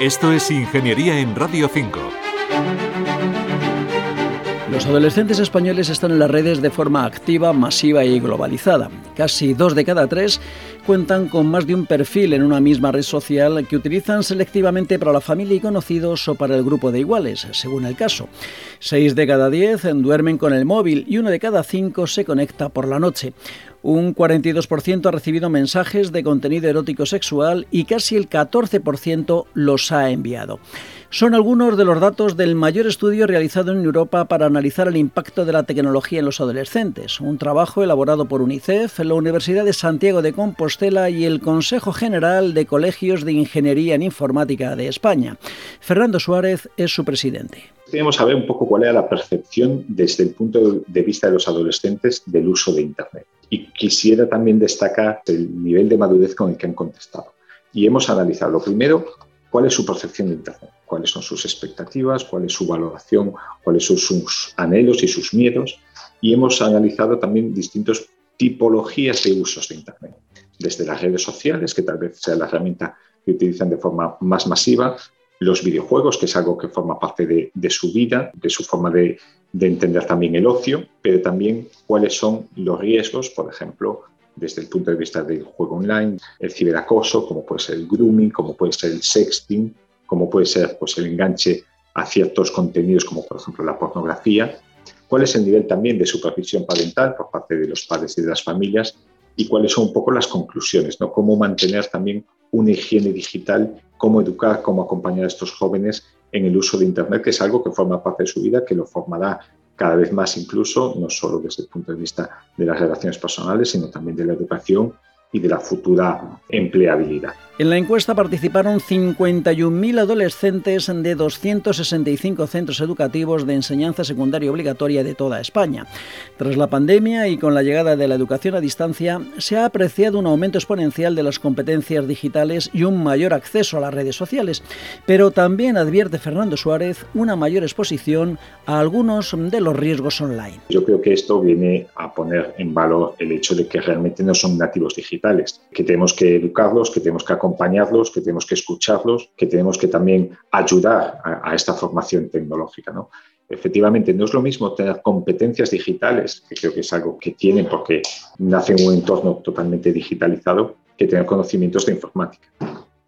Esto es Ingeniería en Radio 5. Los adolescentes españoles están en las redes de forma activa, masiva y globalizada. Casi dos de cada tres cuentan con más de un perfil en una misma red social que utilizan selectivamente para la familia y conocidos o para el grupo de iguales, según el caso. Seis de cada diez duermen con el móvil y uno de cada cinco se conecta por la noche. Un 42% ha recibido mensajes de contenido erótico sexual y casi el 14% los ha enviado. Son algunos de los datos del mayor estudio realizado en Europa para analizar el impacto de la tecnología en los adolescentes, un trabajo elaborado por UNICEF, la Universidad de Santiago de Compostela y el Consejo General de Colegios de Ingeniería en Informática de España. Fernando Suárez es su presidente. Queremos saber un poco cuál era la percepción desde el punto de vista de los adolescentes del uso de Internet. Y quisiera también destacar el nivel de madurez con el que han contestado. Y hemos analizado, lo primero, cuál es su percepción de Internet, cuáles son sus expectativas, cuál es su valoración, cuáles son sus anhelos y sus miedos. Y hemos analizado también distintas tipologías de usos de Internet, desde las redes sociales, que tal vez sea la herramienta que utilizan de forma más masiva, los videojuegos, que es algo que forma parte de, su vida, de su forma de, de entender también el ocio, pero también cuáles son los riesgos, por ejemplo, desde el punto de vista del juego online, el ciberacoso, como puede ser el grooming, como puede ser el sexting, como puede ser pues, el enganche a ciertos contenidos como por ejemplo la pornografía, cuál es el nivel también de supervisión parental por parte de los padres y de las familias y cuáles son un poco las conclusiones, ¿no? cómo mantener también una higiene digital, cómo educar, cómo acompañar a estos jóvenes en el uso de Internet, que es algo que forma parte de su vida, que lo formará cada vez más incluso, no solo desde el punto de vista de las relaciones personales, sino también de la educación y de la futura empleabilidad. En la encuesta participaron 51.000 adolescentes de 265 centros educativos de enseñanza secundaria obligatoria de toda España. Tras la pandemia y con la llegada de la educación a distancia, se ha apreciado un aumento exponencial de las competencias digitales y un mayor acceso a las redes sociales. Pero también advierte Fernando Suárez una mayor exposición a algunos de los riesgos online. Yo creo que esto viene a poner en valor el hecho de que realmente no son nativos digitales, que tenemos que educarlos, que tenemos que acompañarlos acompañarlos, que tenemos que escucharlos, que tenemos que también ayudar a, esta formación tecnológica. ¿no? Efectivamente, no es lo mismo tener competencias digitales, que creo que es algo que tienen porque nacen en un entorno totalmente digitalizado, que tener conocimientos de informática.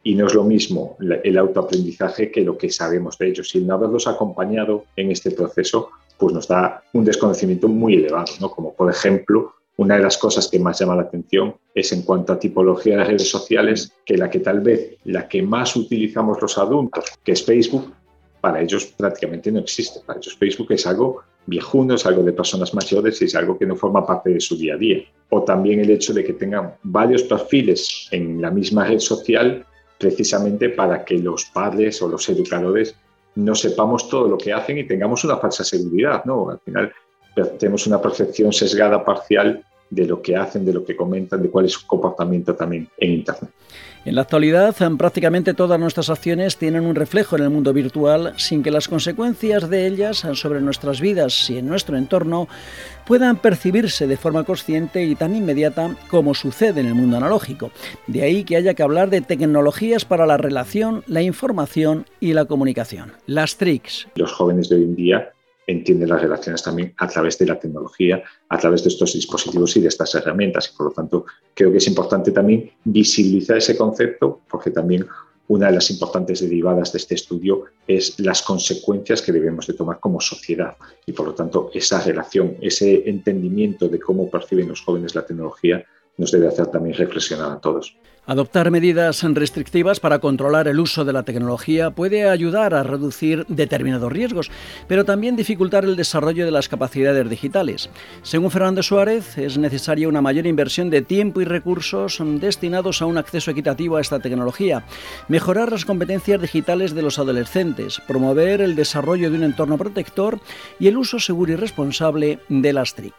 Y no es lo mismo el autoaprendizaje que lo que sabemos de ellos. Y no haberlos acompañado en este proceso, pues nos da un desconocimiento muy elevado, ¿no? como por ejemplo una de las cosas que más llama la atención es en cuanto a tipología de redes sociales, que la que tal vez la que más utilizamos los adultos, que es Facebook, para ellos prácticamente no existe. Para ellos Facebook es algo viejuno, es algo de personas mayores y es algo que no forma parte de su día a día. O también el hecho de que tengan varios perfiles en la misma red social precisamente para que los padres o los educadores no sepamos todo lo que hacen y tengamos una falsa seguridad, ¿no? Al final tenemos una percepción sesgada parcial de lo que hacen, de lo que comentan, de cuál es su comportamiento también en Internet. En la actualidad, prácticamente todas nuestras acciones tienen un reflejo en el mundo virtual sin que las consecuencias de ellas sobre nuestras vidas y en nuestro entorno puedan percibirse de forma consciente y tan inmediata como sucede en el mundo analógico. De ahí que haya que hablar de tecnologías para la relación, la información y la comunicación. Las TRICs. Los jóvenes de hoy en día entiende las relaciones también a través de la tecnología, a través de estos dispositivos y de estas herramientas. Y por lo tanto, creo que es importante también visibilizar ese concepto, porque también una de las importantes derivadas de este estudio es las consecuencias que debemos de tomar como sociedad. Y por lo tanto, esa relación, ese entendimiento de cómo perciben los jóvenes la tecnología, nos debe hacer también reflexionar a todos. Adoptar medidas restrictivas para controlar el uso de la tecnología puede ayudar a reducir determinados riesgos, pero también dificultar el desarrollo de las capacidades digitales. Según Fernando Suárez, es necesaria una mayor inversión de tiempo y recursos destinados a un acceso equitativo a esta tecnología, mejorar las competencias digitales de los adolescentes, promover el desarrollo de un entorno protector y el uso seguro y responsable de las TRIC.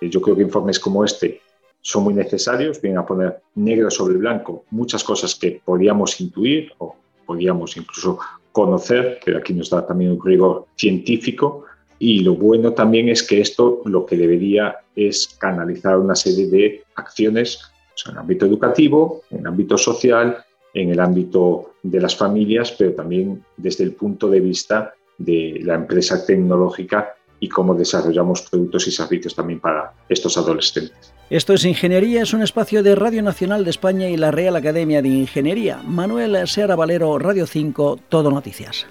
Yo creo que informes como este son muy necesarios, vienen a poner negro sobre blanco muchas cosas que podíamos intuir o podíamos incluso conocer, que aquí nos da también un rigor científico. Y lo bueno también es que esto lo que debería es canalizar una serie de acciones en el ámbito educativo, en el ámbito social, en el ámbito de las familias, pero también desde el punto de vista de la empresa tecnológica y cómo desarrollamos productos y servicios también para estos adolescentes. Esto es Ingeniería, es un espacio de Radio Nacional de España y la Real Academia de Ingeniería. Manuel Seara Valero, Radio 5, Todo Noticias.